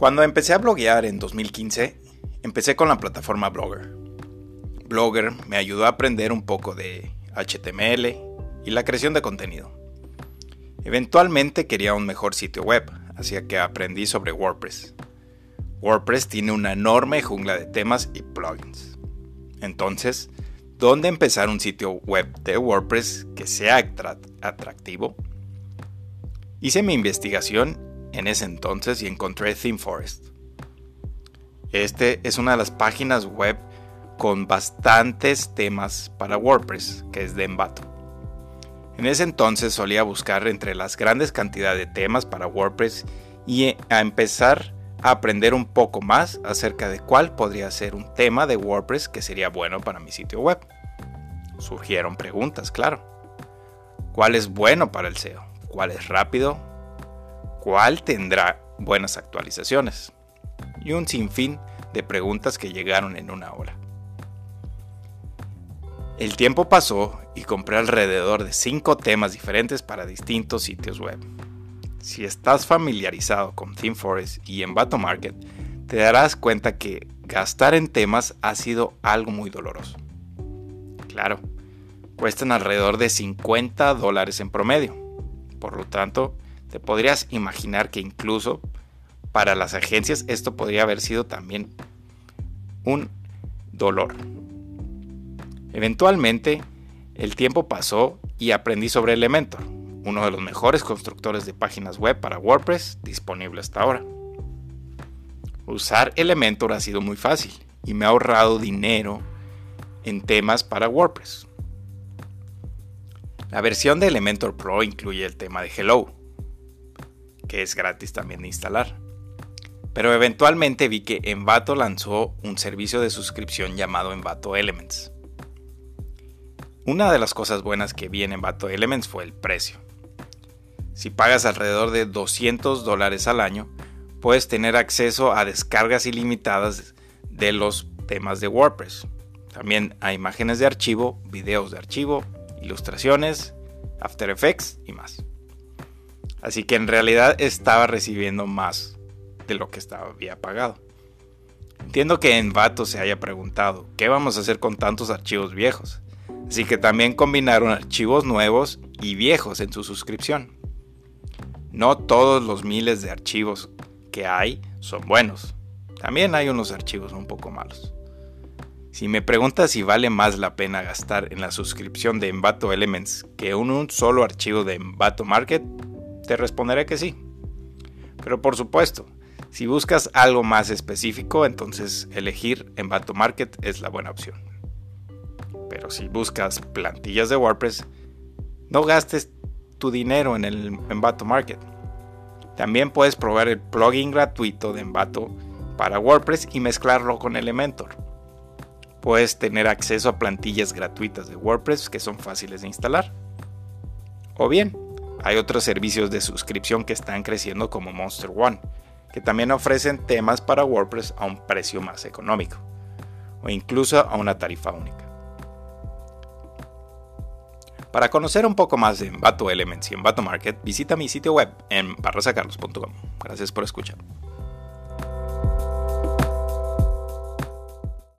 Cuando empecé a bloguear en 2015, empecé con la plataforma Blogger. Blogger me ayudó a aprender un poco de HTML y la creación de contenido. Eventualmente quería un mejor sitio web, así que aprendí sobre WordPress. WordPress tiene una enorme jungla de temas y plugins. Entonces, ¿dónde empezar un sitio web de WordPress que sea atractivo? Hice mi investigación en ese entonces y encontré ThemeForest. Este es una de las páginas web con bastantes temas para WordPress, que es de Envato. En ese entonces solía buscar entre las grandes cantidades de temas para WordPress y a empezar a aprender un poco más acerca de cuál podría ser un tema de WordPress que sería bueno para mi sitio web. Surgieron preguntas, claro. ¿Cuál es bueno para el SEO? ¿Cuál es rápido? ¿Cuál tendrá buenas actualizaciones? Y un sinfín de preguntas que llegaron en una hora. El tiempo pasó y compré alrededor de 5 temas diferentes para distintos sitios web. Si estás familiarizado con ThemeForest y Envato Market, te darás cuenta que gastar en temas ha sido algo muy doloroso. Claro, cuestan alrededor de 50 dólares en promedio. Por lo tanto, te podrías imaginar que incluso para las agencias esto podría haber sido también un dolor. Eventualmente, el tiempo pasó y aprendí sobre Elementor, uno de los mejores constructores de páginas web para WordPress disponible hasta ahora. Usar Elementor ha sido muy fácil y me ha ahorrado dinero en temas para WordPress. La versión de Elementor Pro incluye el tema de Hello, que es gratis también de instalar. Pero eventualmente vi que Envato lanzó un servicio de suscripción llamado Envato Elements. Una de las cosas buenas que vi en Envato Elements fue el precio. Si pagas alrededor de 200 dólares al año, puedes tener acceso a descargas ilimitadas de los temas de WordPress. También a imágenes de archivo, videos de archivo, ilustraciones, After Effects y más. Así que en realidad estaba recibiendo más de lo que estaba, había pagado. Entiendo que en Vato se haya preguntado, ¿qué vamos a hacer con tantos archivos viejos? Así que también combinaron archivos nuevos y viejos en su suscripción. No todos los miles de archivos que hay son buenos. También hay unos archivos un poco malos. Si me preguntas si vale más la pena gastar en la suscripción de Envato Elements que en un solo archivo de Envato Market, te responderé que sí. Pero por supuesto, si buscas algo más específico, entonces elegir Envato Market es la buena opción. Pero si buscas plantillas de WordPress, no gastes tu dinero en el Envato Market. También puedes probar el plugin gratuito de Envato para WordPress y mezclarlo con Elementor. Puedes tener acceso a plantillas gratuitas de WordPress que son fáciles de instalar. O bien, hay otros servicios de suscripción que están creciendo como Monster One, que también ofrecen temas para WordPress a un precio más económico, o incluso a una tarifa única. Para conocer un poco más de Envato Elements y Envato Market, visita mi sitio web en barrasacarlos.com. Gracias por escuchar.